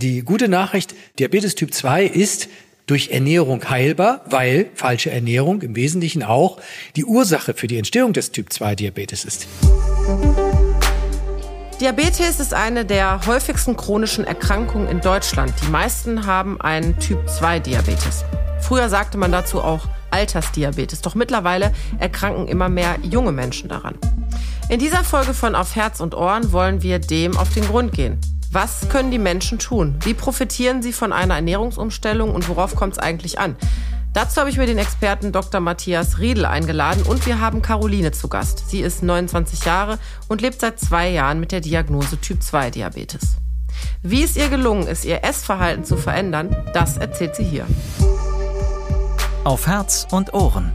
Die gute Nachricht, Diabetes Typ 2 ist durch Ernährung heilbar, weil falsche Ernährung im Wesentlichen auch die Ursache für die Entstehung des Typ 2 Diabetes ist. Diabetes ist eine der häufigsten chronischen Erkrankungen in Deutschland. Die meisten haben einen Typ 2 Diabetes. Früher sagte man dazu auch Altersdiabetes, doch mittlerweile erkranken immer mehr junge Menschen daran. In dieser Folge von Auf Herz und Ohren wollen wir dem auf den Grund gehen. Was können die Menschen tun? Wie profitieren sie von einer Ernährungsumstellung und worauf kommt es eigentlich an? Dazu habe ich mir den Experten Dr. Matthias Riedel eingeladen und wir haben Caroline zu Gast. Sie ist 29 Jahre und lebt seit zwei Jahren mit der Diagnose Typ 2 Diabetes. Wie es ihr gelungen ist, ihr Essverhalten zu verändern, das erzählt sie hier. Auf Herz und Ohren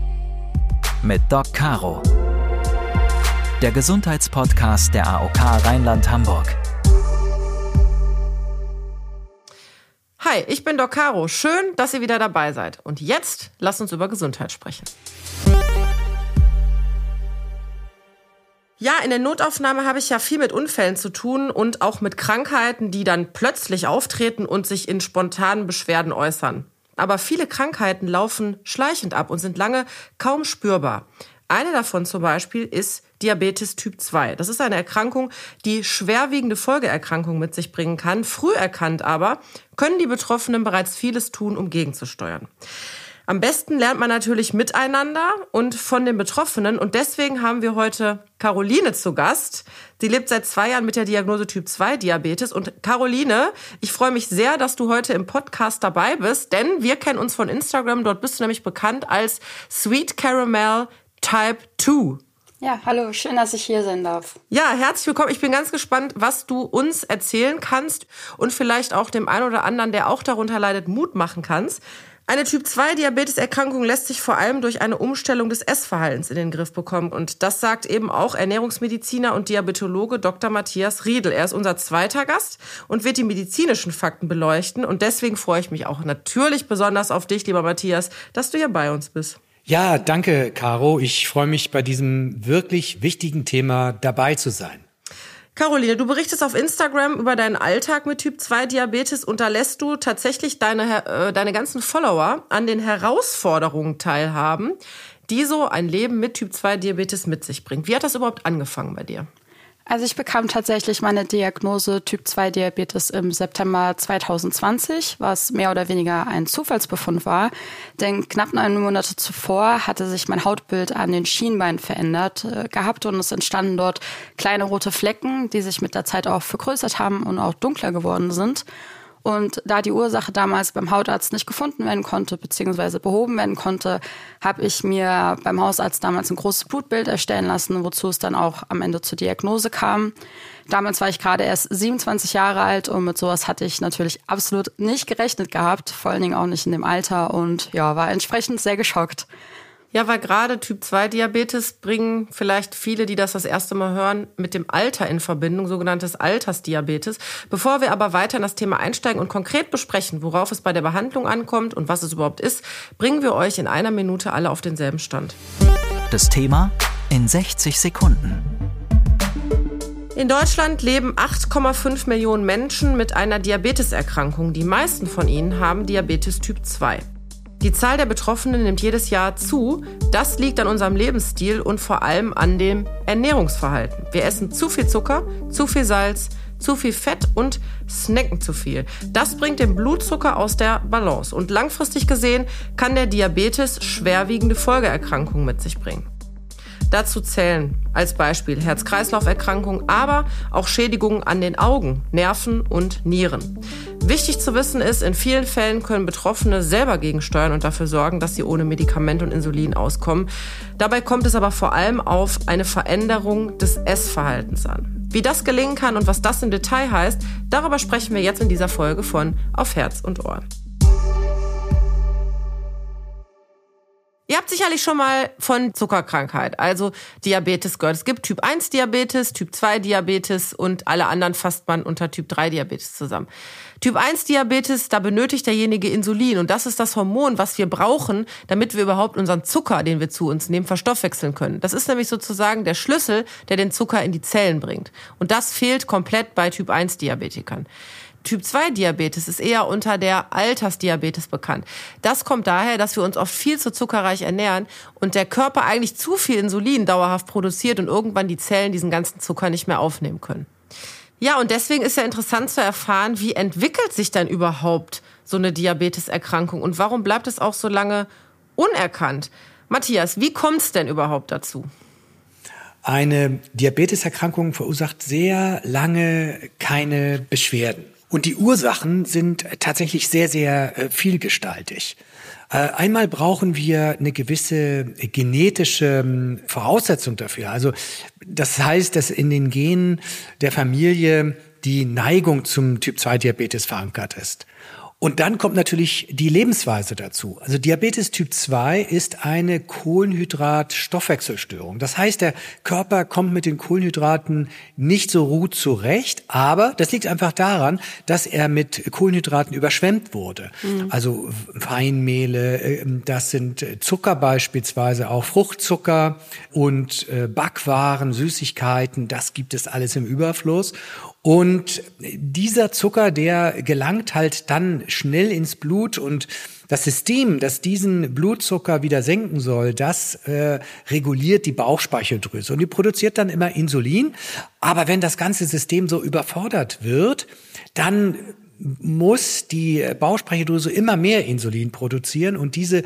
mit Doc Caro. Der Gesundheitspodcast der AOK Rheinland-Hamburg. Hi, ich bin Doc Caro. Schön, dass ihr wieder dabei seid. Und jetzt lasst uns über Gesundheit sprechen. Ja, in der Notaufnahme habe ich ja viel mit Unfällen zu tun und auch mit Krankheiten, die dann plötzlich auftreten und sich in spontanen Beschwerden äußern. Aber viele Krankheiten laufen schleichend ab und sind lange kaum spürbar. Eine davon zum Beispiel ist Diabetes Typ 2. Das ist eine Erkrankung, die schwerwiegende Folgeerkrankungen mit sich bringen kann. Früh erkannt aber können die Betroffenen bereits vieles tun, um gegenzusteuern. Am besten lernt man natürlich miteinander und von den Betroffenen. Und deswegen haben wir heute Caroline zu Gast. Sie lebt seit zwei Jahren mit der Diagnose Typ 2 Diabetes. Und Caroline, ich freue mich sehr, dass du heute im Podcast dabei bist, denn wir kennen uns von Instagram. Dort bist du nämlich bekannt als Sweet Caramel Type 2. Ja, hallo, schön, dass ich hier sein darf. Ja, herzlich willkommen. Ich bin ganz gespannt, was du uns erzählen kannst und vielleicht auch dem einen oder anderen, der auch darunter leidet, Mut machen kannst. Eine Typ-2-Diabetes-Erkrankung lässt sich vor allem durch eine Umstellung des Essverhaltens in den Griff bekommen. Und das sagt eben auch Ernährungsmediziner und Diabetologe Dr. Matthias Riedel. Er ist unser zweiter Gast und wird die medizinischen Fakten beleuchten. Und deswegen freue ich mich auch natürlich besonders auf dich, lieber Matthias, dass du hier bei uns bist. Ja, danke, Caro. Ich freue mich, bei diesem wirklich wichtigen Thema dabei zu sein. Caroline, du berichtest auf Instagram über deinen Alltag mit Typ 2 Diabetes und da lässt du tatsächlich deine, äh, deine ganzen Follower an den Herausforderungen teilhaben, die so ein Leben mit Typ 2 Diabetes mit sich bringt. Wie hat das überhaupt angefangen bei dir? Also ich bekam tatsächlich meine Diagnose Typ 2 Diabetes im September 2020, was mehr oder weniger ein Zufallsbefund war. Denn knapp neun Monate zuvor hatte sich mein Hautbild an den Schienbeinen verändert äh, gehabt und es entstanden dort kleine rote Flecken, die sich mit der Zeit auch vergrößert haben und auch dunkler geworden sind. Und da die Ursache damals beim Hautarzt nicht gefunden werden konnte, beziehungsweise behoben werden konnte, habe ich mir beim Hausarzt damals ein großes Blutbild erstellen lassen, wozu es dann auch am Ende zur Diagnose kam. Damals war ich gerade erst 27 Jahre alt und mit sowas hatte ich natürlich absolut nicht gerechnet gehabt, vor allen Dingen auch nicht in dem Alter und ja, war entsprechend sehr geschockt. Ja, weil gerade Typ 2 Diabetes bringen vielleicht viele, die das das erste Mal hören, mit dem Alter in Verbindung, sogenanntes Altersdiabetes. Bevor wir aber weiter in das Thema einsteigen und konkret besprechen, worauf es bei der Behandlung ankommt und was es überhaupt ist, bringen wir euch in einer Minute alle auf denselben Stand. Das Thema in 60 Sekunden. In Deutschland leben 8,5 Millionen Menschen mit einer Diabeteserkrankung. Die meisten von ihnen haben Diabetes Typ 2. Die Zahl der Betroffenen nimmt jedes Jahr zu. Das liegt an unserem Lebensstil und vor allem an dem Ernährungsverhalten. Wir essen zu viel Zucker, zu viel Salz, zu viel Fett und snacken zu viel. Das bringt den Blutzucker aus der Balance und langfristig gesehen kann der Diabetes schwerwiegende Folgeerkrankungen mit sich bringen. Dazu zählen als Beispiel Herz-Kreislauf-Erkrankungen, aber auch Schädigungen an den Augen, Nerven und Nieren. Wichtig zu wissen ist, in vielen Fällen können Betroffene selber gegensteuern und dafür sorgen, dass sie ohne Medikament und Insulin auskommen. Dabei kommt es aber vor allem auf eine Veränderung des Essverhaltens an. Wie das gelingen kann und was das im Detail heißt, darüber sprechen wir jetzt in dieser Folge von Auf Herz und Ohr. Ihr habt sicherlich schon mal von Zuckerkrankheit, also Diabetes gehört. Es gibt Typ 1 Diabetes, Typ 2 Diabetes und alle anderen fasst man unter Typ 3 Diabetes zusammen. Typ 1 Diabetes, da benötigt derjenige Insulin und das ist das Hormon, was wir brauchen, damit wir überhaupt unseren Zucker, den wir zu uns nehmen, verstoffwechseln können. Das ist nämlich sozusagen der Schlüssel, der den Zucker in die Zellen bringt. Und das fehlt komplett bei Typ 1 Diabetikern. Typ-2-Diabetes ist eher unter der Altersdiabetes bekannt. Das kommt daher, dass wir uns oft viel zu zuckerreich ernähren und der Körper eigentlich zu viel Insulin dauerhaft produziert und irgendwann die Zellen diesen ganzen Zucker nicht mehr aufnehmen können. Ja, und deswegen ist ja interessant zu erfahren, wie entwickelt sich dann überhaupt so eine Diabeteserkrankung und warum bleibt es auch so lange unerkannt? Matthias, wie kommt es denn überhaupt dazu? Eine Diabeteserkrankung verursacht sehr lange keine Beschwerden. Und die Ursachen sind tatsächlich sehr, sehr äh, vielgestaltig. Äh, einmal brauchen wir eine gewisse genetische ähm, Voraussetzung dafür. Also das heißt, dass in den Genen der Familie die Neigung zum Typ-2-Diabetes verankert ist. Und dann kommt natürlich die Lebensweise dazu. Also Diabetes Typ 2 ist eine Kohlenhydrat-Stoffwechselstörung. Das heißt, der Körper kommt mit den Kohlenhydraten nicht so gut zurecht, aber das liegt einfach daran, dass er mit Kohlenhydraten überschwemmt wurde. Mhm. Also Feinmehle, ähm, das sind Zucker beispielsweise, auch Fruchtzucker und äh, Backwaren, Süßigkeiten, das gibt es alles im Überfluss. Und dieser Zucker, der gelangt halt dann schnell ins Blut und das System, das diesen Blutzucker wieder senken soll, das äh, reguliert die Bauchspeicheldrüse und die produziert dann immer Insulin. Aber wenn das ganze System so überfordert wird, dann muss die Bauchspeicheldrüse immer mehr Insulin produzieren und diese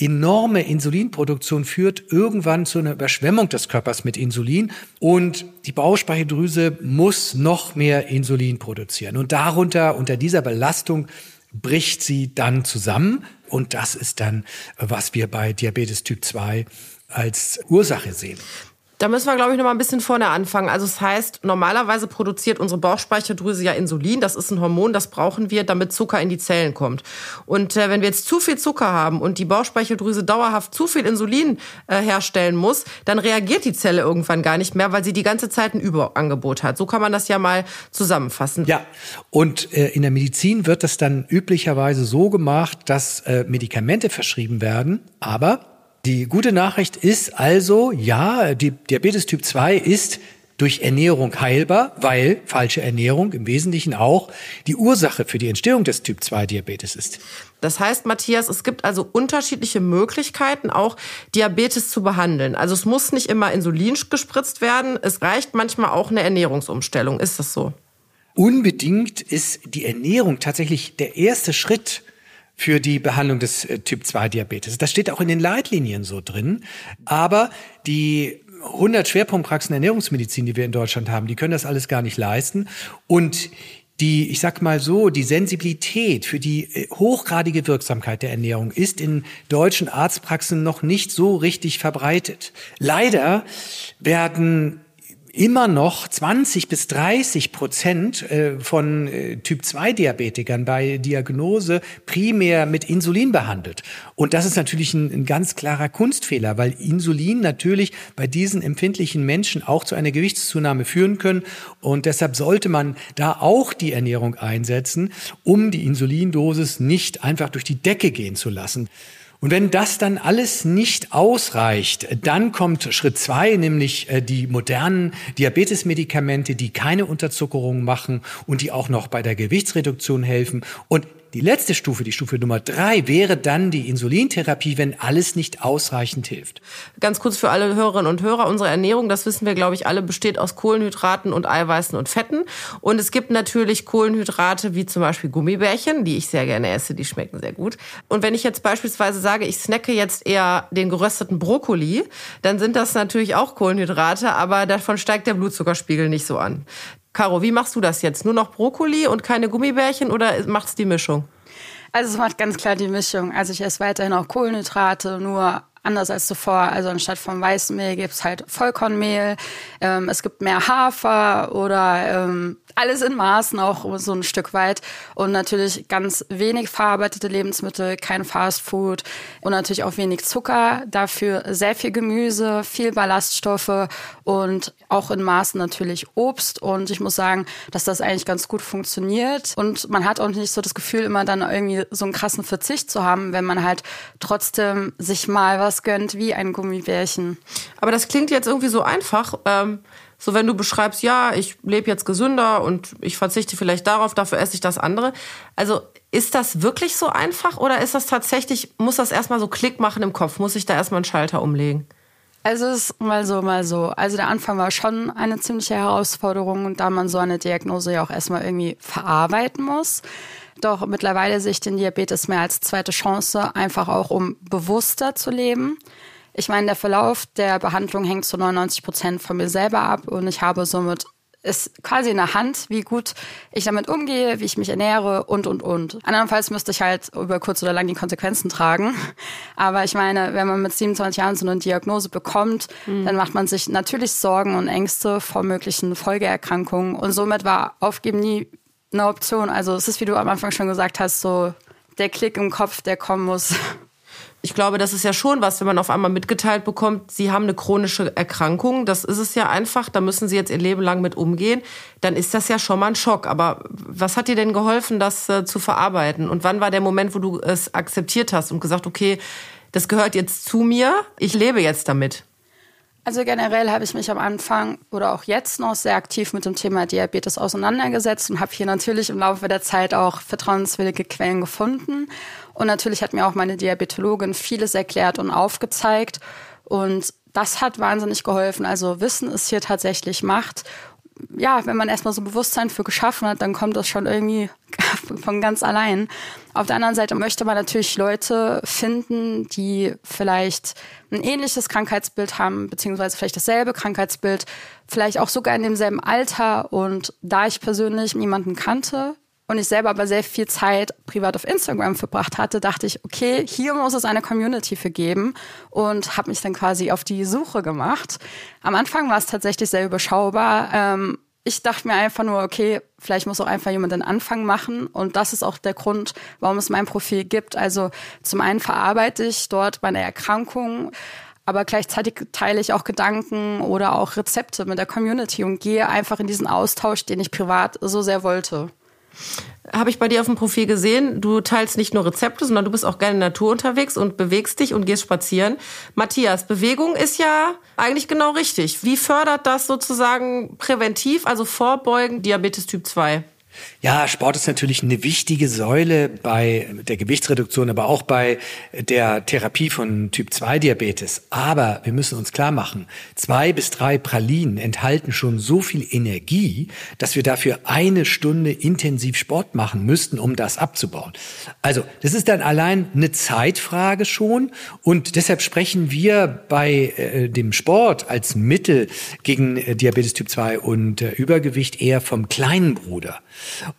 enorme Insulinproduktion führt irgendwann zu einer Überschwemmung des Körpers mit Insulin und die Bauchspeicheldrüse muss noch mehr Insulin produzieren. Und darunter, unter dieser Belastung, bricht sie dann zusammen. Und das ist dann, was wir bei Diabetes Typ 2 als Ursache sehen. Da müssen wir, glaube ich, noch mal ein bisschen vorne anfangen. Also es das heißt, normalerweise produziert unsere Bauchspeicheldrüse ja Insulin. Das ist ein Hormon, das brauchen wir, damit Zucker in die Zellen kommt. Und äh, wenn wir jetzt zu viel Zucker haben und die Bauchspeicheldrüse dauerhaft zu viel Insulin äh, herstellen muss, dann reagiert die Zelle irgendwann gar nicht mehr, weil sie die ganze Zeit ein Überangebot hat. So kann man das ja mal zusammenfassen. Ja, und äh, in der Medizin wird das dann üblicherweise so gemacht, dass äh, Medikamente verschrieben werden, aber die gute Nachricht ist also, ja, die Diabetes Typ 2 ist durch Ernährung heilbar, weil falsche Ernährung im Wesentlichen auch die Ursache für die Entstehung des Typ 2 Diabetes ist. Das heißt, Matthias, es gibt also unterschiedliche Möglichkeiten, auch Diabetes zu behandeln. Also es muss nicht immer Insulin gespritzt werden, es reicht manchmal auch eine Ernährungsumstellung. Ist das so? Unbedingt ist die Ernährung tatsächlich der erste Schritt für die Behandlung des äh, Typ-2-Diabetes. Das steht auch in den Leitlinien so drin. Aber die 100 Schwerpunktpraxen Ernährungsmedizin, die wir in Deutschland haben, die können das alles gar nicht leisten. Und die, ich sag mal so, die Sensibilität für die äh, hochgradige Wirksamkeit der Ernährung ist in deutschen Arztpraxen noch nicht so richtig verbreitet. Leider werden immer noch 20 bis 30 Prozent äh, von äh, Typ-2-Diabetikern bei Diagnose primär mit Insulin behandelt. Und das ist natürlich ein, ein, ganz klarer Kunstfehler, weil Insulin natürlich bei diesen empfindlichen Menschen auch zu einer Gewichtszunahme führen können. Und deshalb sollte man da auch die Ernährung einsetzen, um die Insulindosis nicht einfach durch die Decke gehen zu lassen. Und wenn das dann alles nicht ausreicht, dann kommt Schritt zwei, nämlich äh, die modernen Diabetesmedikamente, die keine Unterzuckerung machen und die auch noch bei der Gewichtsreduktion helfen. Und die letzte Stufe, die Stufe Nummer drei, wäre dann die Insulintherapie, wenn alles nicht ausreichend hilft. Ganz kurz für alle Hörerinnen und Hörer, unsere Ernährung, das wissen wir, glaube ich, alle, besteht aus Kohlenhydraten und Eiweißen und Fetten. Und es gibt natürlich Kohlenhydrate wie zum Beispiel Gummibärchen, die ich sehr gerne esse, die schmecken sehr gut. Und wenn ich jetzt beispielsweise sage, ich snacke jetzt eher den gerösteten Brokkoli, dann sind das natürlich auch Kohlenhydrate, aber davon steigt der Blutzuckerspiegel nicht so an. Caro, wie machst du das jetzt? Nur noch Brokkoli und keine Gummibärchen oder macht's die Mischung? Also es macht ganz klar die Mischung. Also ich esse weiterhin auch Kohlenhydrate, nur anders als zuvor. Also anstatt vom weißen Mehl gibt's halt Vollkornmehl. Ähm, es gibt mehr Hafer oder ähm, alles in Maßen auch so ein Stück weit. Und natürlich ganz wenig verarbeitete Lebensmittel, kein Fastfood und natürlich auch wenig Zucker. Dafür sehr viel Gemüse, viel Ballaststoffe und auch in Maßen natürlich Obst. Und ich muss sagen, dass das eigentlich ganz gut funktioniert. Und man hat auch nicht so das Gefühl, immer dann irgendwie so einen krassen Verzicht zu haben, wenn man halt trotzdem sich mal was was gönnt wie ein Gummibärchen. Aber das klingt jetzt irgendwie so einfach. Ähm, so wenn du beschreibst, ja, ich lebe jetzt gesünder und ich verzichte vielleicht darauf, dafür esse ich das andere. Also ist das wirklich so einfach oder ist das tatsächlich, muss das erstmal so Klick machen im Kopf? Muss ich da erstmal einen Schalter umlegen? Also es ist mal so, mal so. Also der Anfang war schon eine ziemliche Herausforderung, da man so eine Diagnose ja auch erstmal irgendwie verarbeiten muss. Doch mittlerweile sehe ich den Diabetes mehr als zweite Chance, einfach auch um bewusster zu leben. Ich meine, der Verlauf der Behandlung hängt zu 99 Prozent von mir selber ab und ich habe somit ist quasi in der Hand, wie gut ich damit umgehe, wie ich mich ernähre und, und, und. Andernfalls müsste ich halt über kurz oder lang die Konsequenzen tragen. Aber ich meine, wenn man mit 27 Jahren so eine Diagnose bekommt, mhm. dann macht man sich natürlich Sorgen und Ängste vor möglichen Folgeerkrankungen. Und somit war Aufgeben nie eine Option. Also es ist, wie du am Anfang schon gesagt hast, so der Klick im Kopf, der kommen muss. ich glaube, das ist ja schon was, wenn man auf einmal mitgeteilt bekommt, sie haben eine chronische Erkrankung, das ist es ja einfach, da müssen sie jetzt ihr Leben lang mit umgehen, dann ist das ja schon mal ein Schock. Aber was hat dir denn geholfen, das äh, zu verarbeiten? Und wann war der Moment, wo du es akzeptiert hast und gesagt, okay, das gehört jetzt zu mir, ich lebe jetzt damit? Also generell habe ich mich am Anfang oder auch jetzt noch sehr aktiv mit dem Thema Diabetes auseinandergesetzt und habe hier natürlich im Laufe der Zeit auch vertrauenswürdige Quellen gefunden. Und natürlich hat mir auch meine Diabetologin vieles erklärt und aufgezeigt. Und das hat wahnsinnig geholfen. Also Wissen ist hier tatsächlich Macht. Ja, wenn man erstmal so Bewusstsein für geschaffen hat, dann kommt das schon irgendwie von ganz allein. Auf der anderen Seite möchte man natürlich Leute finden, die vielleicht ein ähnliches Krankheitsbild haben, beziehungsweise vielleicht dasselbe Krankheitsbild, vielleicht auch sogar in demselben Alter. Und da ich persönlich niemanden kannte, und ich selber aber sehr viel Zeit privat auf Instagram verbracht hatte, dachte ich, okay, hier muss es eine Community für geben und habe mich dann quasi auf die Suche gemacht. Am Anfang war es tatsächlich sehr überschaubar. Ähm, ich dachte mir einfach nur, okay, vielleicht muss auch einfach jemand den Anfang machen. Und das ist auch der Grund, warum es mein Profil gibt. Also zum einen verarbeite ich dort meine Erkrankung, aber gleichzeitig teile ich auch Gedanken oder auch Rezepte mit der Community und gehe einfach in diesen Austausch, den ich privat so sehr wollte. Habe ich bei dir auf dem Profil gesehen. Du teilst nicht nur Rezepte, sondern du bist auch gerne in der Natur unterwegs und bewegst dich und gehst spazieren. Matthias, Bewegung ist ja eigentlich genau richtig. Wie fördert das sozusagen präventiv, also vorbeugen Diabetes Typ 2? Ja, Sport ist natürlich eine wichtige Säule bei der Gewichtsreduktion, aber auch bei der Therapie von Typ 2 Diabetes. Aber wir müssen uns klar machen, zwei bis drei Pralinen enthalten schon so viel Energie, dass wir dafür eine Stunde intensiv Sport machen müssten, um das abzubauen. Also, das ist dann allein eine Zeitfrage schon und deshalb sprechen wir bei äh, dem Sport als Mittel gegen äh, Diabetes Typ 2 und äh, Übergewicht eher vom kleinen Bruder.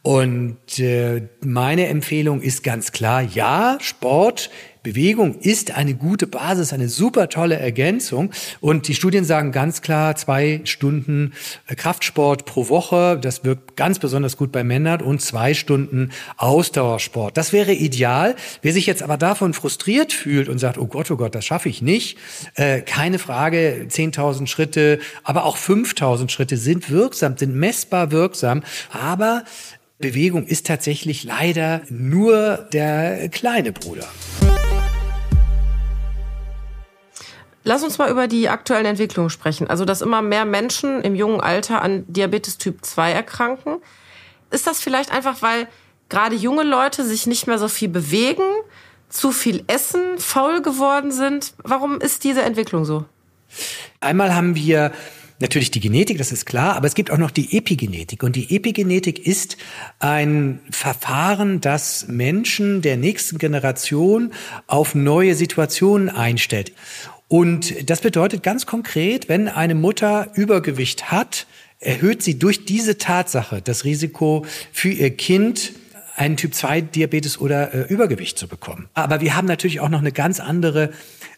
Und äh, meine Empfehlung ist ganz klar, ja, Sport Bewegung ist eine gute Basis, eine super tolle Ergänzung. Und die Studien sagen ganz klar, zwei Stunden äh, Kraftsport pro Woche, das wirkt ganz besonders gut bei Männern und zwei Stunden Ausdauersport. Das wäre ideal. Wer sich jetzt aber davon frustriert fühlt und sagt, oh Gott, oh Gott, das schaffe ich nicht, äh, keine Frage, 10.000 Schritte, aber auch 5.000 Schritte sind wirksam, sind messbar wirksam. Aber Bewegung ist tatsächlich leider nur der kleine Bruder. Lass uns mal über die aktuellen Entwicklungen sprechen. Also, dass immer mehr Menschen im jungen Alter an Diabetes Typ 2 erkranken. Ist das vielleicht einfach, weil gerade junge Leute sich nicht mehr so viel bewegen, zu viel essen, faul geworden sind? Warum ist diese Entwicklung so? Einmal haben wir natürlich die Genetik, das ist klar, aber es gibt auch noch die Epigenetik. Und die Epigenetik ist ein Verfahren, das Menschen der nächsten Generation auf neue Situationen einstellt. Und das bedeutet ganz konkret, wenn eine Mutter Übergewicht hat, erhöht sie durch diese Tatsache das Risiko für ihr Kind einen Typ-2-Diabetes oder äh, Übergewicht zu bekommen. Aber wir haben natürlich auch noch eine ganz andere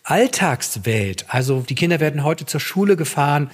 Alltagswelt. Also die Kinder werden heute zur Schule gefahren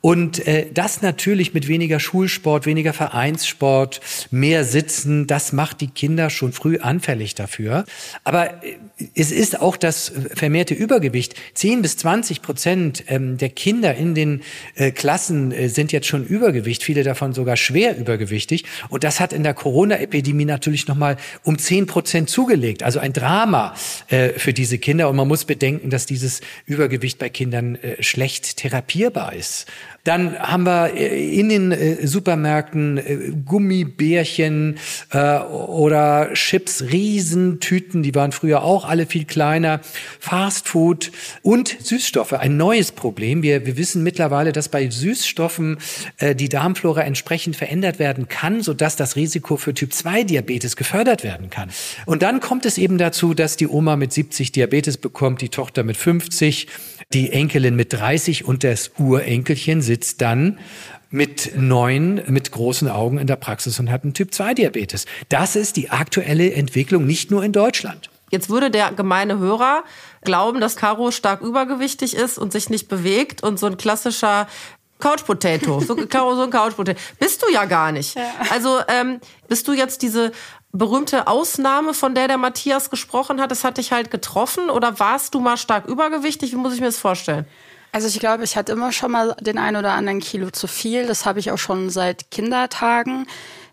und äh, das natürlich mit weniger Schulsport, weniger Vereinssport, mehr Sitzen, das macht die Kinder schon früh anfällig dafür. Aber äh, es ist auch das vermehrte Übergewicht. 10 bis 20 Prozent ähm, der Kinder in den äh, Klassen äh, sind jetzt schon Übergewicht, viele davon sogar schwer übergewichtig. Und das hat in der Corona-Epidemie natürlich nochmal um 10 Prozent zugelegt. Also ein Drama äh, für diese Kinder. Und man muss bedenken, bedenken, dass dieses Übergewicht bei Kindern äh, schlecht therapierbar ist. Dann haben wir äh, in den äh, Supermärkten äh, Gummibärchen oder Chips, Riesentüten, die waren früher auch alle viel kleiner, Fastfood und Süßstoffe, ein neues Problem. Wir, wir wissen mittlerweile, dass bei Süßstoffen die Darmflora entsprechend verändert werden kann, sodass das Risiko für Typ-2-Diabetes gefördert werden kann. Und dann kommt es eben dazu, dass die Oma mit 70 Diabetes bekommt, die Tochter mit 50, die Enkelin mit 30 und das Urenkelchen sitzt dann mit neun, mit großen Augen in der Praxis und hat einen Typ-2-Diabetes. Das ist die aktuelle Entwicklung, nicht nur in Deutschland. Jetzt würde der gemeine Hörer glauben, dass Caro stark übergewichtig ist und sich nicht bewegt und so ein klassischer Couch Potato, so, Caro, so ein Couch Potato. Bist du ja gar nicht. Ja. Also ähm, bist du jetzt diese berühmte Ausnahme, von der der Matthias gesprochen hat, das hat dich halt getroffen oder warst du mal stark übergewichtig? Wie muss ich mir das vorstellen? Also ich glaube, ich hatte immer schon mal den ein oder anderen Kilo zu viel. Das habe ich auch schon seit Kindertagen.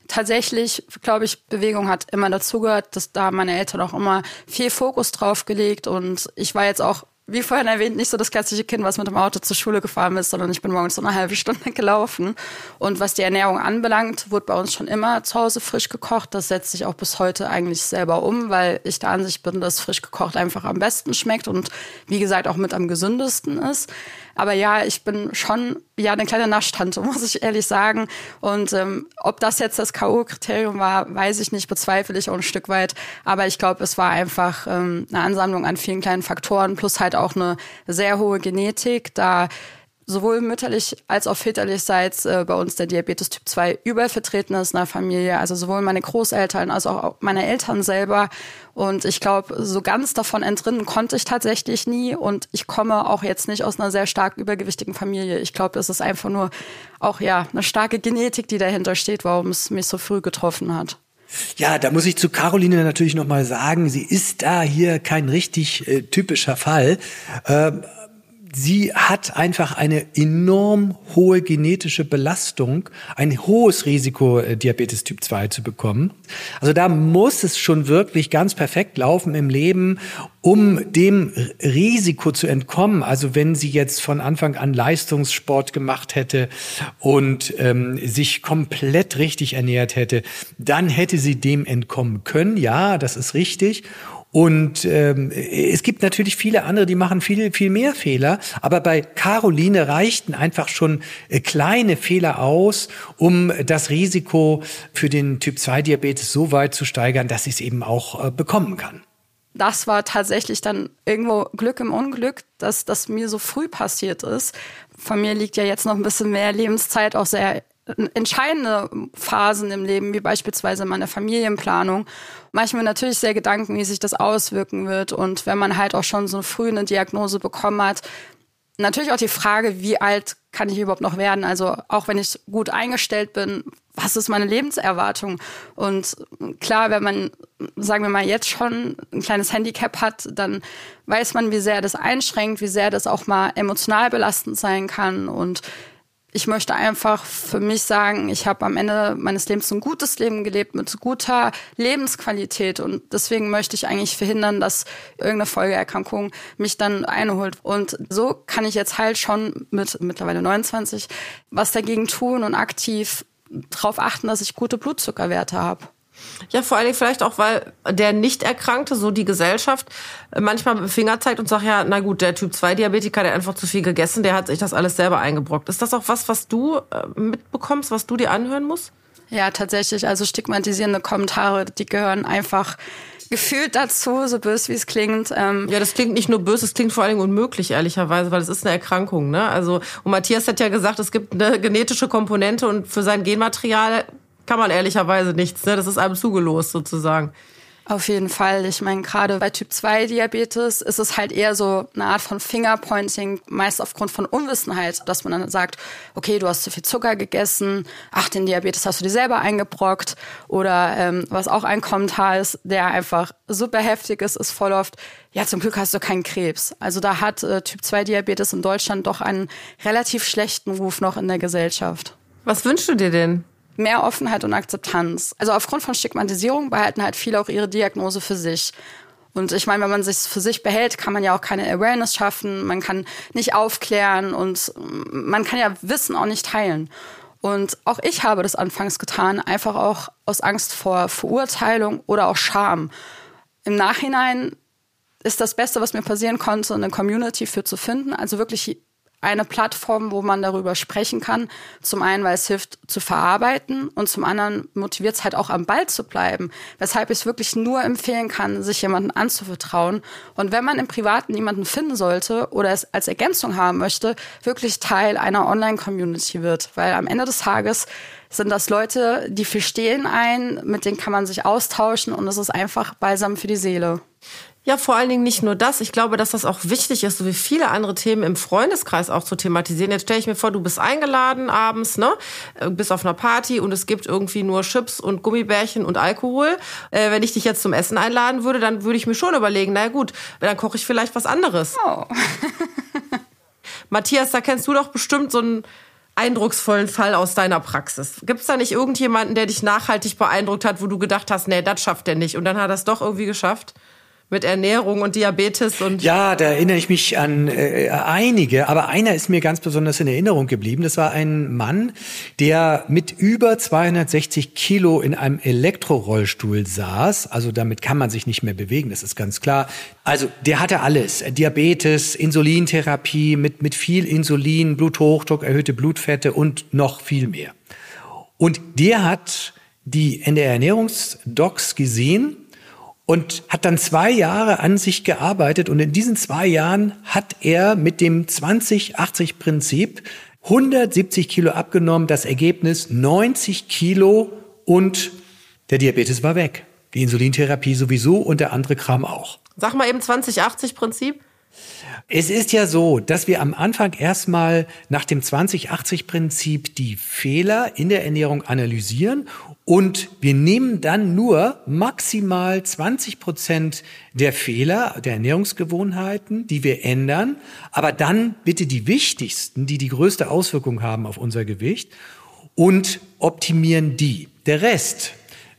Tatsächlich, glaube ich, Bewegung hat immer dazugehört, dass da meine Eltern auch immer viel Fokus drauf gelegt und ich war jetzt auch wie vorhin erwähnt, nicht so das klassische Kind, was mit dem Auto zur Schule gefahren ist, sondern ich bin morgens so eine halbe Stunde gelaufen. Und was die Ernährung anbelangt, wurde bei uns schon immer zu Hause frisch gekocht. Das setzt sich auch bis heute eigentlich selber um, weil ich der Ansicht bin, dass frisch gekocht einfach am besten schmeckt und wie gesagt auch mit am gesündesten ist. Aber ja, ich bin schon ja eine kleine Naschtante, muss ich ehrlich sagen. Und ähm, ob das jetzt das K.O.-Kriterium war, weiß ich nicht, bezweifle ich auch ein Stück weit. Aber ich glaube, es war einfach ähm, eine Ansammlung an vielen kleinen Faktoren plus halt auch eine sehr hohe Genetik, da sowohl mütterlich als auch väterlichseits äh, bei uns der Diabetes Typ 2 übervertreten ist in der Familie. Also sowohl meine Großeltern als auch meine Eltern selber. Und ich glaube, so ganz davon entrinnen konnte ich tatsächlich nie. Und ich komme auch jetzt nicht aus einer sehr stark übergewichtigen Familie. Ich glaube, es ist einfach nur auch ja eine starke Genetik, die dahinter steht, warum es mich so früh getroffen hat. Ja, da muss ich zu Caroline natürlich noch mal sagen, sie ist da hier kein richtig äh, typischer Fall. Ähm, sie hat einfach eine enorm hohe genetische Belastung, ein hohes Risiko, äh, Diabetes Typ 2 zu bekommen. Also da muss es schon wirklich ganz perfekt laufen im Leben, um dem Risiko zu entkommen. Also wenn sie jetzt von Anfang an Leistungssport gemacht hätte und ähm, sich komplett richtig ernährt hätte, dann hätte sie dem entkommen können. Ja, das ist richtig. Und ähm, es gibt natürlich viele andere, die machen viel, viel mehr Fehler. Aber bei Caroline reichten einfach schon äh, kleine Fehler aus, um das Risiko für den Typ-2-Diabetes so weit zu steigern, dass sie es eben auch äh, bekommen kann. Das war tatsächlich dann irgendwo Glück im Unglück, dass das mir so früh passiert ist. Von mir liegt ja jetzt noch ein bisschen mehr Lebenszeit, auch sehr entscheidende Phasen im Leben, wie beispielsweise meine Familienplanung, mache ich mir natürlich sehr Gedanken, wie sich das auswirken wird. Und wenn man halt auch schon so früh eine Diagnose bekommen hat, natürlich auch die Frage, wie alt kann ich überhaupt noch werden? Also auch wenn ich gut eingestellt bin, was ist meine Lebenserwartung? Und klar, wenn man, sagen wir mal, jetzt schon ein kleines Handicap hat, dann weiß man, wie sehr das einschränkt, wie sehr das auch mal emotional belastend sein kann. Und ich möchte einfach für mich sagen, ich habe am Ende meines Lebens ein gutes Leben gelebt mit guter Lebensqualität und deswegen möchte ich eigentlich verhindern, dass irgendeine Folgeerkrankung mich dann einholt. Und so kann ich jetzt halt schon mit mittlerweile 29 was dagegen tun und aktiv darauf achten, dass ich gute Blutzuckerwerte habe. Ja, vor allen Dingen vielleicht auch, weil der Nicht-Erkrankte, so die Gesellschaft, manchmal mit dem Finger zeigt und sagt, ja, na gut, der Typ-2-Diabetiker, der hat einfach zu viel gegessen, der hat sich das alles selber eingebrockt. Ist das auch was, was du äh, mitbekommst, was du dir anhören musst? Ja, tatsächlich. Also stigmatisierende Kommentare, die gehören einfach gefühlt dazu, so böse wie es klingt. Ähm ja, das klingt nicht nur böse, es klingt vor allen Dingen unmöglich, ehrlicherweise, weil es ist eine Erkrankung. Ne? Also, und Matthias hat ja gesagt, es gibt eine genetische Komponente und für sein Genmaterial kann man ehrlicherweise nichts. Ne? Das ist einem zugelost sozusagen. Auf jeden Fall. Ich meine, gerade bei Typ 2 Diabetes ist es halt eher so eine Art von Fingerpointing, meist aufgrund von Unwissenheit, dass man dann sagt, okay, du hast zu viel Zucker gegessen, ach, den Diabetes hast du dir selber eingebrockt. Oder ähm, was auch ein Kommentar ist, der einfach super heftig ist, ist voll oft, ja, zum Glück hast du keinen Krebs. Also da hat äh, Typ 2 Diabetes in Deutschland doch einen relativ schlechten Ruf noch in der Gesellschaft. Was wünschst du dir denn? Mehr Offenheit und Akzeptanz. Also aufgrund von Stigmatisierung behalten halt viele auch ihre Diagnose für sich. Und ich meine, wenn man sich für sich behält, kann man ja auch keine Awareness schaffen, man kann nicht aufklären und man kann ja Wissen auch nicht teilen. Und auch ich habe das anfangs getan, einfach auch aus Angst vor Verurteilung oder auch Scham. Im Nachhinein ist das Beste, was mir passieren konnte, eine Community für zu finden. Also wirklich eine Plattform, wo man darüber sprechen kann. Zum einen, weil es hilft zu verarbeiten und zum anderen motiviert es halt auch am Ball zu bleiben. Weshalb ich es wirklich nur empfehlen kann, sich jemanden anzuvertrauen. Und wenn man im Privaten jemanden finden sollte oder es als Ergänzung haben möchte, wirklich Teil einer Online-Community wird. Weil am Ende des Tages sind das Leute, die verstehen einen, mit denen kann man sich austauschen und es ist einfach balsam für die Seele. Ja, vor allen Dingen nicht nur das. Ich glaube, dass das auch wichtig ist, so wie viele andere Themen im Freundeskreis auch zu thematisieren. Jetzt stelle ich mir vor, du bist eingeladen abends, ne? Äh, bist auf einer Party und es gibt irgendwie nur Chips und Gummibärchen und Alkohol. Äh, wenn ich dich jetzt zum Essen einladen würde, dann würde ich mir schon überlegen, na gut, dann koche ich vielleicht was anderes. Oh. Matthias, da kennst du doch bestimmt so einen eindrucksvollen Fall aus deiner Praxis. Gibt es da nicht irgendjemanden, der dich nachhaltig beeindruckt hat, wo du gedacht hast, nee, das schafft er nicht und dann hat er es doch irgendwie geschafft? Mit Ernährung und Diabetes und ja, da erinnere ich mich an äh, einige, aber einer ist mir ganz besonders in Erinnerung geblieben. Das war ein Mann, der mit über 260 Kilo in einem Elektrorollstuhl saß. Also damit kann man sich nicht mehr bewegen, das ist ganz klar. Also der hatte alles: Diabetes, Insulintherapie mit mit viel Insulin, Bluthochdruck, erhöhte Blutfette und noch viel mehr. Und der hat die NDR Ernährungsdocs gesehen und hat dann zwei Jahre an sich gearbeitet und in diesen zwei Jahren hat er mit dem 20-80-Prinzip 170 Kilo abgenommen, das Ergebnis 90 Kilo und der Diabetes war weg. Die Insulintherapie sowieso und der andere Kram auch. Sag mal eben 20-80-Prinzip. Es ist ja so, dass wir am Anfang erstmal nach dem 20-80-Prinzip die Fehler in der Ernährung analysieren und wir nehmen dann nur maximal 20 Prozent der Fehler, der Ernährungsgewohnheiten, die wir ändern, aber dann bitte die wichtigsten, die die größte Auswirkung haben auf unser Gewicht und optimieren die. Der Rest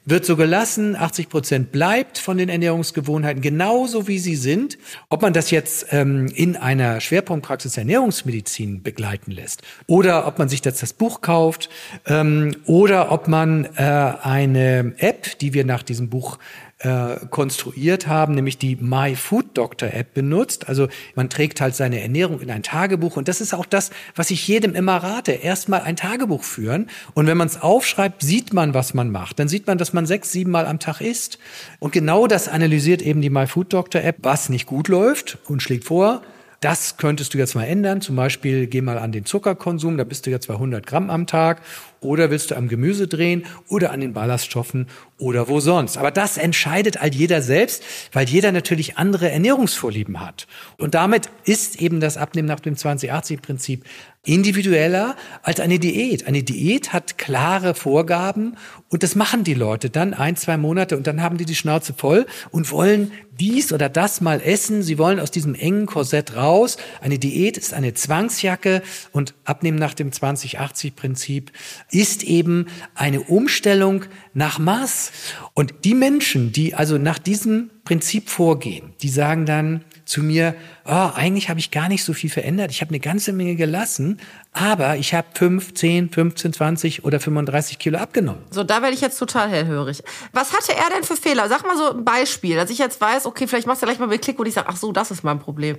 wird so gelassen, 80 Prozent bleibt von den Ernährungsgewohnheiten genauso wie sie sind. Ob man das jetzt ähm, in einer Schwerpunktpraxis Ernährungsmedizin begleiten lässt oder ob man sich das, das Buch kauft ähm, oder ob man äh, eine App, die wir nach diesem Buch äh, konstruiert haben, nämlich die My Food Doctor App benutzt. Also man trägt halt seine Ernährung in ein Tagebuch und das ist auch das, was ich jedem immer rate. Erstmal ein Tagebuch führen und wenn man es aufschreibt, sieht man, was man macht. Dann sieht man, dass man sechs, sieben Mal am Tag isst. Und genau das analysiert eben die My Food Doctor App, was nicht gut läuft und schlägt vor, das könntest du jetzt mal ändern. Zum Beispiel geh mal an den Zuckerkonsum, da bist du jetzt bei 100 Gramm am Tag. Oder willst du am Gemüse drehen oder an den Ballaststoffen oder wo sonst. Aber das entscheidet halt jeder selbst, weil jeder natürlich andere Ernährungsvorlieben hat. Und damit ist eben das Abnehmen nach dem 2080-Prinzip individueller als eine Diät. Eine Diät hat klare Vorgaben und das machen die Leute dann ein, zwei Monate und dann haben die die Schnauze voll und wollen dies oder das mal essen. Sie wollen aus diesem engen Korsett raus. Eine Diät ist eine Zwangsjacke und Abnehmen nach dem 2080-Prinzip ist eben eine Umstellung nach Maß. Und die Menschen, die also nach diesem Prinzip vorgehen, die sagen dann zu mir, oh, eigentlich habe ich gar nicht so viel verändert, ich habe eine ganze Menge gelassen, aber ich habe 5, 10, 15, 20 oder 35 Kilo abgenommen. So, da werde ich jetzt total hellhörig. Was hatte er denn für Fehler? Sag mal so ein Beispiel, dass ich jetzt weiß, okay, vielleicht machst du gleich mal einen Klick, wo ich sage, ach so, das ist mein Problem.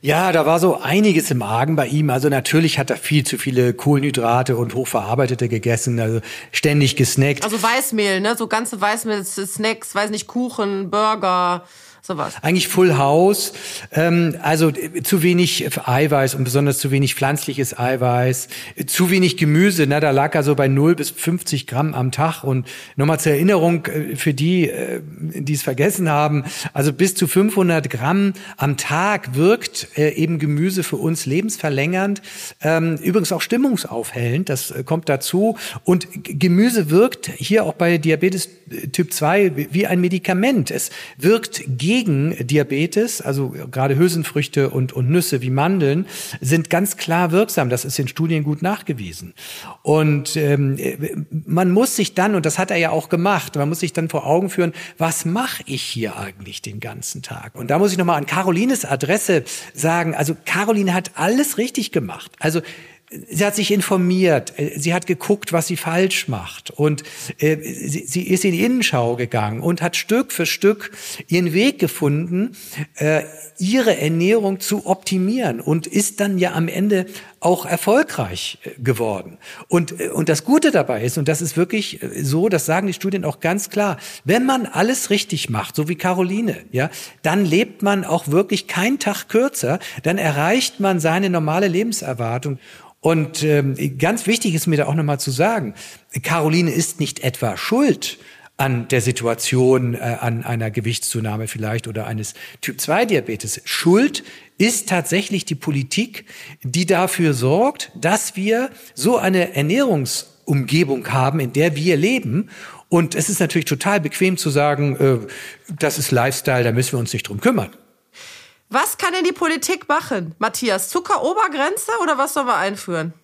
Ja, da war so einiges im Argen bei ihm. Also natürlich hat er viel zu viele Kohlenhydrate und hochverarbeitete gegessen, also ständig gesnackt. Also Weißmehl, ne? So ganze Weißmehl-Snacks, weiß nicht, Kuchen, Burger sowas. Eigentlich Full House, ähm, also äh, zu wenig Eiweiß und besonders zu wenig pflanzliches Eiweiß, zu wenig Gemüse, na, da lag er so bei 0 bis 50 Gramm am Tag. Und nochmal zur Erinnerung äh, für die, äh, die es vergessen haben, also bis zu 500 Gramm am Tag wirkt äh, eben Gemüse für uns lebensverlängernd, ähm, übrigens auch stimmungsaufhellend, das äh, kommt dazu. Und Gemüse wirkt hier auch bei Diabetes Typ 2 wie ein Medikament. Es wirkt Diabetes, also gerade Hülsenfrüchte und, und Nüsse wie Mandeln, sind ganz klar wirksam. Das ist in Studien gut nachgewiesen. Und ähm, man muss sich dann, und das hat er ja auch gemacht, man muss sich dann vor Augen führen, was mache ich hier eigentlich den ganzen Tag? Und da muss ich nochmal an Carolines Adresse sagen, also Caroline hat alles richtig gemacht. Also sie hat sich informiert, äh, sie hat geguckt, was sie falsch macht. Und äh, sie, ist in die Innenschau gegangen und hat Stück für Stück ihren Weg gefunden, äh, ihre Ernährung zu optimieren und ist dann ja am Ende auch erfolgreich äh, geworden. Und, äh, und das Gute dabei ist, und das ist wirklich so, das sagen die Studien auch ganz klar, wenn man alles richtig macht, so wie Caroline, ja, dann lebt man auch wirklich keinen Tag kürzer, dann erreicht man seine normale Lebenserwartung. Und ähm, ganz wichtig ist mir da auch nochmal zu sagen, Caroline ist nicht etwa schuld an der Situation, äh, an einer Gewichtszunahme vielleicht oder eines Typ-2-Diabetes. Schuld ist tatsächlich die Politik, die dafür sorgt, dass wir so eine Ernährungsumgebung haben, in der wir leben. Und es ist natürlich total bequem zu sagen, äh, das ist Lifestyle, da müssen wir uns nicht drum kümmern. Was kann denn die Politik machen? Matthias, Zuckerobergrenze oder was sollen wir einführen?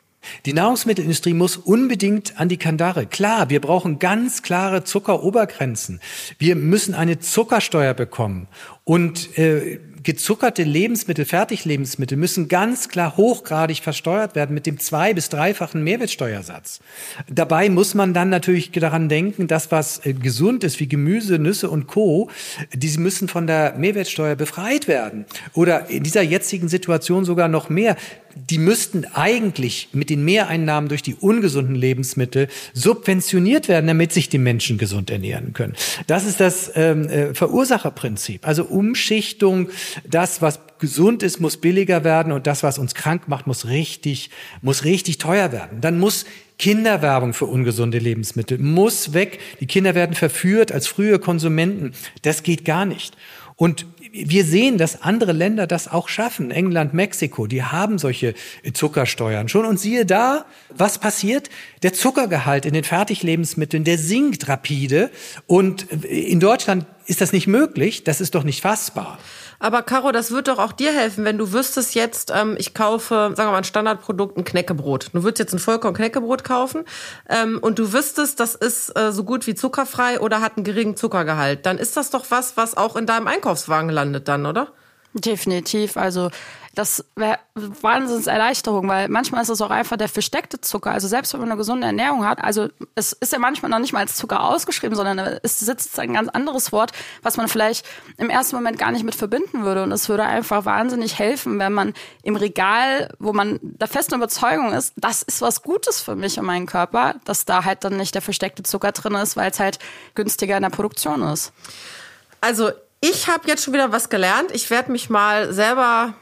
Die Nahrungsmittelindustrie muss unbedingt an die Kandare. Klar, wir brauchen ganz klare Zuckerobergrenzen. Wir müssen eine Zuckersteuer bekommen. Und äh, gezuckerte Lebensmittel, Fertiglebensmittel müssen ganz klar hochgradig versteuert werden mit dem zwei- bis dreifachen Mehrwertsteuersatz. Dabei muss man dann natürlich daran denken, dass was äh, gesund ist, wie Gemüse, Nüsse und Co., die müssen von der Mehrwertsteuer befreit werden. Oder in dieser jetzigen Situation sogar noch mehr die müssten eigentlich mit den Mehreinnahmen durch die ungesunden Lebensmittel subventioniert werden, damit sich die Menschen gesund ernähren können. Das ist das ähm, äh, Verursacherprinzip. Also Umschichtung, das, was gesund ist, muss billiger werden und das, was uns krank macht, muss richtig, muss richtig teuer werden. Dann muss Kinderwerbung für ungesunde Lebensmittel muss weg. Die Kinder werden verführt als frühe Konsumenten. Das geht gar nicht. Und wir sehen, dass andere Länder das auch schaffen. England, Mexiko, die haben solche Zuckersteuern schon. Und siehe da, was passiert? Der Zuckergehalt in den Fertiglebensmitteln, der sinkt rapide. Und in Deutschland ist das nicht möglich. Das ist doch nicht fassbar. Aber Caro, das wird doch auch dir helfen, wenn du wüsstest jetzt, ähm, ich kaufe, sagen wir mal, ein Standardprodukt, ein Knäckebrot. Du würdest jetzt ein Vollkorn-Knäckebrot kaufen ähm, und du wüsstest, das ist äh, so gut wie zuckerfrei oder hat einen geringen Zuckergehalt. Dann ist das doch was, was auch in deinem Einkaufswagen landet dann, oder? Definitiv. Also das wäre Wahnsinnserleichterung, weil manchmal ist es auch einfach der versteckte Zucker. Also selbst wenn man eine gesunde Ernährung hat, also es ist ja manchmal noch nicht mal als Zucker ausgeschrieben, sondern es sitzt ein ganz anderes Wort, was man vielleicht im ersten Moment gar nicht mit verbinden würde. Und es würde einfach wahnsinnig helfen, wenn man im Regal, wo man der festen Überzeugung ist, das ist was Gutes für mich und meinen Körper, dass da halt dann nicht der versteckte Zucker drin ist, weil es halt günstiger in der Produktion ist. Also ich habe jetzt schon wieder was gelernt. Ich werde mich mal selber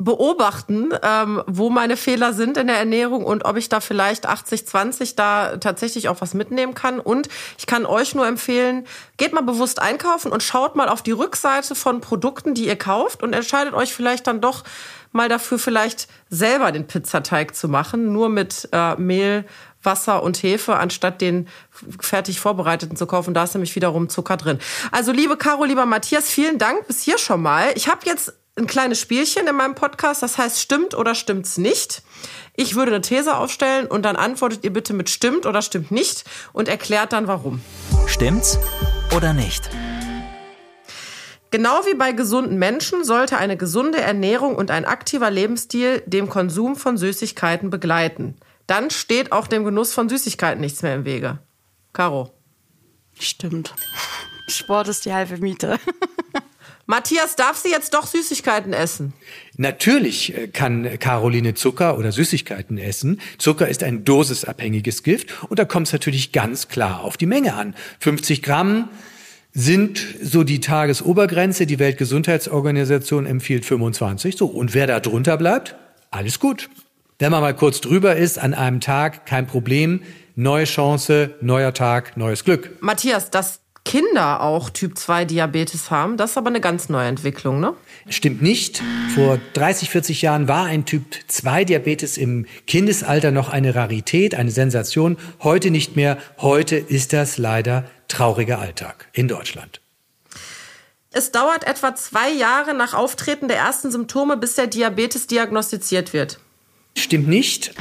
beobachten, ähm, wo meine Fehler sind in der Ernährung und ob ich da vielleicht 80-20 da tatsächlich auch was mitnehmen kann. Und ich kann euch nur empfehlen, geht mal bewusst einkaufen und schaut mal auf die Rückseite von Produkten, die ihr kauft und entscheidet euch vielleicht dann doch mal dafür, vielleicht selber den Pizzateig zu machen, nur mit äh, Mehl, Wasser und Hefe, anstatt den fertig vorbereiteten zu kaufen. Da ist nämlich wiederum Zucker drin. Also liebe Caro, lieber Matthias, vielen Dank bis hier schon mal. Ich habe jetzt ein kleines Spielchen in meinem Podcast, das heißt stimmt oder stimmt's nicht. Ich würde eine These aufstellen und dann antwortet ihr bitte mit stimmt oder stimmt nicht und erklärt dann warum. Stimmt's oder nicht? Genau wie bei gesunden Menschen sollte eine gesunde Ernährung und ein aktiver Lebensstil dem Konsum von Süßigkeiten begleiten. Dann steht auch dem Genuss von Süßigkeiten nichts mehr im Wege. Caro. Stimmt. Sport ist die halbe Miete. Matthias, darf sie jetzt doch Süßigkeiten essen? Natürlich äh, kann Caroline Zucker oder Süßigkeiten essen. Zucker ist ein dosisabhängiges Gift und da kommt es natürlich ganz klar auf die Menge an. 50 Gramm sind so die Tagesobergrenze. Die Weltgesundheitsorganisation empfiehlt 25. So. Und wer da drunter bleibt, alles gut. Wenn man mal kurz drüber ist an einem Tag, kein Problem. Neue Chance, neuer Tag, neues Glück. Matthias, das Kinder auch Typ 2 Diabetes haben. Das ist aber eine ganz neue Entwicklung, ne? Stimmt nicht. Vor 30, 40 Jahren war ein Typ 2 Diabetes im Kindesalter noch eine Rarität, eine Sensation. Heute nicht mehr. Heute ist das leider trauriger Alltag in Deutschland. Es dauert etwa zwei Jahre nach Auftreten der ersten Symptome, bis der Diabetes diagnostiziert wird. Stimmt nicht.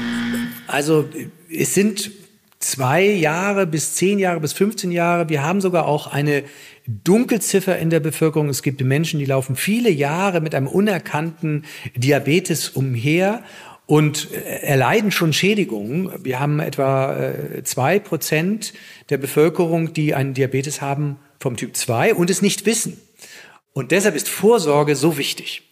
Also es sind zwei Jahre bis zehn Jahre bis 15 Jahre. Wir haben sogar auch eine Dunkelziffer in der Bevölkerung. Es gibt Menschen, die laufen viele Jahre mit einem unerkannten Diabetes umher und erleiden schon Schädigungen. Wir haben etwa äh, zwei Prozent der Bevölkerung, die einen Diabetes haben vom Typ 2 und es nicht wissen. Und deshalb ist Vorsorge so wichtig.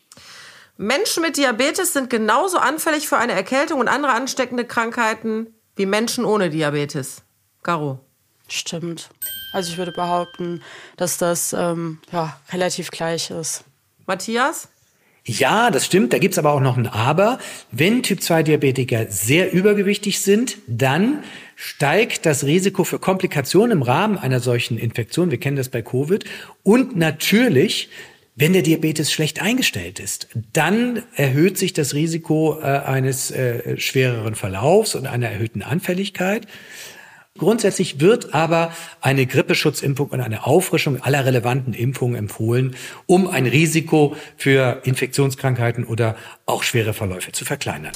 Menschen mit Diabetes sind genauso anfällig für eine Erkältung und andere ansteckende Krankheiten wie Menschen ohne Diabetes. Caro. Stimmt. Also ich würde behaupten, dass das ähm, ja, relativ gleich ist. Matthias? Ja, das stimmt. Da gibt's aber auch noch ein Aber. Wenn Typ-2-Diabetiker sehr übergewichtig sind, dann steigt das Risiko für Komplikationen im Rahmen einer solchen Infektion. Wir kennen das bei Covid. Und natürlich, wenn der Diabetes schlecht eingestellt ist, dann erhöht sich das Risiko äh, eines äh, schwereren Verlaufs und einer erhöhten Anfälligkeit. Grundsätzlich wird aber eine Grippeschutzimpfung und eine Auffrischung aller relevanten Impfungen empfohlen, um ein Risiko für Infektionskrankheiten oder auch schwere Verläufe zu verkleinern.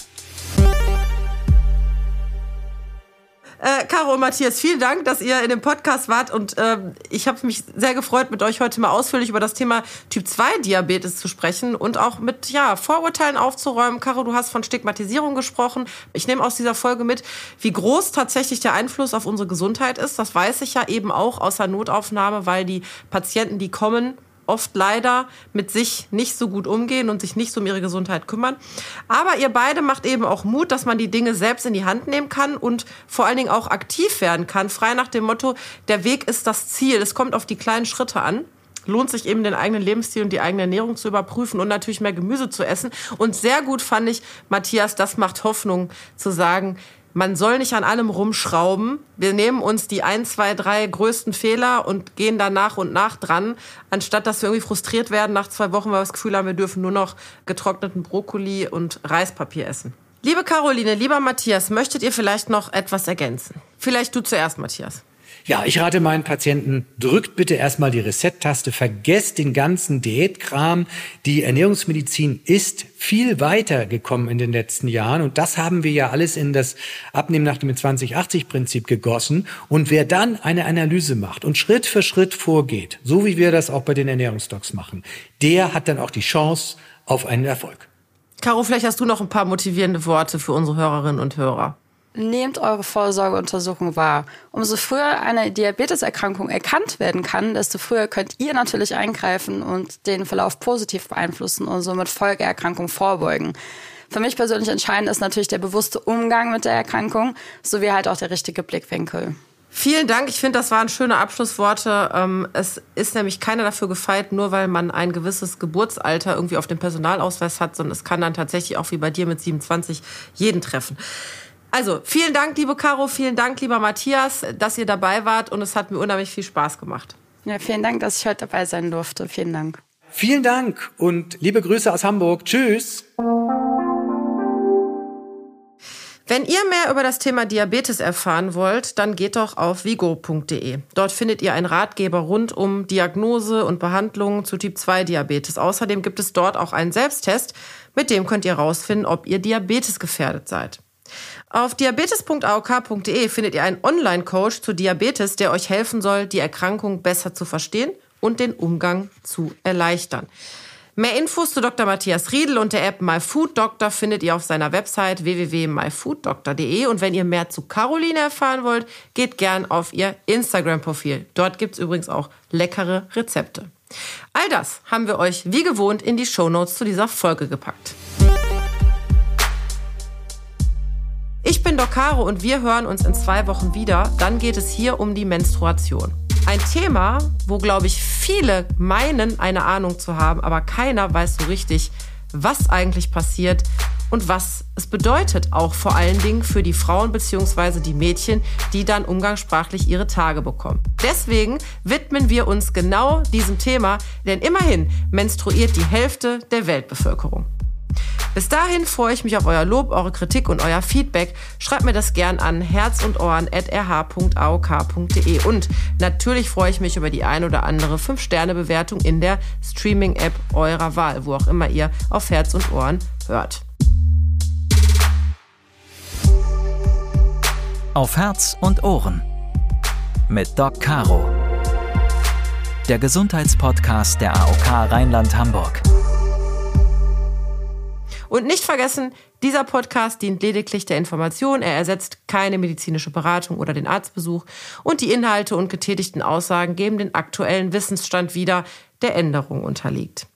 Äh, Caro und Matthias, vielen Dank, dass ihr in dem Podcast wart und äh, ich habe mich sehr gefreut, mit euch heute mal ausführlich über das Thema Typ 2 Diabetes zu sprechen und auch mit ja, Vorurteilen aufzuräumen. Caro, du hast von Stigmatisierung gesprochen. Ich nehme aus dieser Folge mit, wie groß tatsächlich der Einfluss auf unsere Gesundheit ist. Das weiß ich ja eben auch aus der Notaufnahme, weil die Patienten, die kommen, oft leider mit sich nicht so gut umgehen und sich nicht so um ihre Gesundheit kümmern. Aber ihr beide macht eben auch Mut, dass man die Dinge selbst in die Hand nehmen kann und vor allen Dingen auch aktiv werden kann. Frei nach dem Motto, der Weg ist das Ziel. Es kommt auf die kleinen Schritte an lohnt sich eben den eigenen Lebensstil und die eigene Ernährung zu überprüfen und natürlich mehr Gemüse zu essen. Und sehr gut fand ich, Matthias, das macht Hoffnung zu sagen, man soll nicht an allem rumschrauben. Wir nehmen uns die ein, zwei, drei größten Fehler und gehen da nach und nach dran, anstatt dass wir irgendwie frustriert werden nach zwei Wochen, weil wir das Gefühl haben, wir dürfen nur noch getrockneten Brokkoli und Reispapier essen. Liebe Caroline, lieber Matthias, möchtet ihr vielleicht noch etwas ergänzen? Vielleicht du zuerst, Matthias. Ja, ich rate meinen Patienten, drückt bitte erstmal die Reset-Taste, vergesst den ganzen Diätkram. Die Ernährungsmedizin ist viel weiter gekommen in den letzten Jahren und das haben wir ja alles in das Abnehmen nach dem 2080-Prinzip gegossen. Und wer dann eine Analyse macht und Schritt für Schritt vorgeht, so wie wir das auch bei den Ernährungsdocs machen, der hat dann auch die Chance auf einen Erfolg. Caro, vielleicht hast du noch ein paar motivierende Worte für unsere Hörerinnen und Hörer. Nehmt eure Vorsorgeuntersuchung wahr. Umso früher eine Diabeteserkrankung erkannt werden kann, desto früher könnt ihr natürlich eingreifen und den Verlauf positiv beeinflussen und somit Folgeerkrankungen vorbeugen. Für mich persönlich entscheidend ist natürlich der bewusste Umgang mit der Erkrankung sowie halt auch der richtige Blickwinkel. Vielen Dank. Ich finde, das waren schöne Abschlussworte. Ähm, es ist nämlich keiner dafür gefeit, nur weil man ein gewisses Geburtsalter irgendwie auf dem Personalausweis hat, sondern es kann dann tatsächlich auch wie bei dir mit 27 jeden treffen. Also, vielen Dank, liebe Caro, vielen Dank, lieber Matthias, dass ihr dabei wart und es hat mir unheimlich viel Spaß gemacht. Ja, vielen Dank, dass ich heute dabei sein durfte. Vielen Dank. Vielen Dank und liebe Grüße aus Hamburg. Tschüss. Wenn ihr mehr über das Thema Diabetes erfahren wollt, dann geht doch auf vigo.de. Dort findet ihr einen Ratgeber rund um Diagnose und Behandlung zu Typ 2 Diabetes. Außerdem gibt es dort auch einen Selbsttest, mit dem könnt ihr herausfinden, ob ihr Diabetes gefährdet seid. Auf diabetes.aok.de findet ihr einen Online-Coach zu Diabetes, der euch helfen soll, die Erkrankung besser zu verstehen und den Umgang zu erleichtern. Mehr Infos zu Dr. Matthias Riedel und der App MyFoodDoctor findet ihr auf seiner Website www.myfooddoctor.de. Und wenn ihr mehr zu Caroline erfahren wollt, geht gern auf ihr Instagram-Profil. Dort gibt's übrigens auch leckere Rezepte. All das haben wir euch wie gewohnt in die Shownotes zu dieser Folge gepackt. Ich bin Docaro und wir hören uns in zwei Wochen wieder. Dann geht es hier um die Menstruation. Ein Thema, wo, glaube ich, viele meinen, eine Ahnung zu haben, aber keiner weiß so richtig, was eigentlich passiert und was es bedeutet, auch vor allen Dingen für die Frauen bzw. die Mädchen, die dann umgangssprachlich ihre Tage bekommen. Deswegen widmen wir uns genau diesem Thema, denn immerhin menstruiert die Hälfte der Weltbevölkerung. Bis dahin freue ich mich auf euer Lob, eure Kritik und euer Feedback. Schreibt mir das gern an herz und ohren at rh.aok.de. Und natürlich freue ich mich über die ein oder andere 5-Sterne-Bewertung in der Streaming-App eurer Wahl, wo auch immer ihr auf Herz und Ohren hört. Auf Herz und Ohren mit Doc Caro. Der Gesundheitspodcast der AOK Rheinland-Hamburg. Und nicht vergessen, dieser Podcast dient lediglich der Information. Er ersetzt keine medizinische Beratung oder den Arztbesuch. Und die Inhalte und getätigten Aussagen geben den aktuellen Wissensstand wieder, der Änderung unterliegt.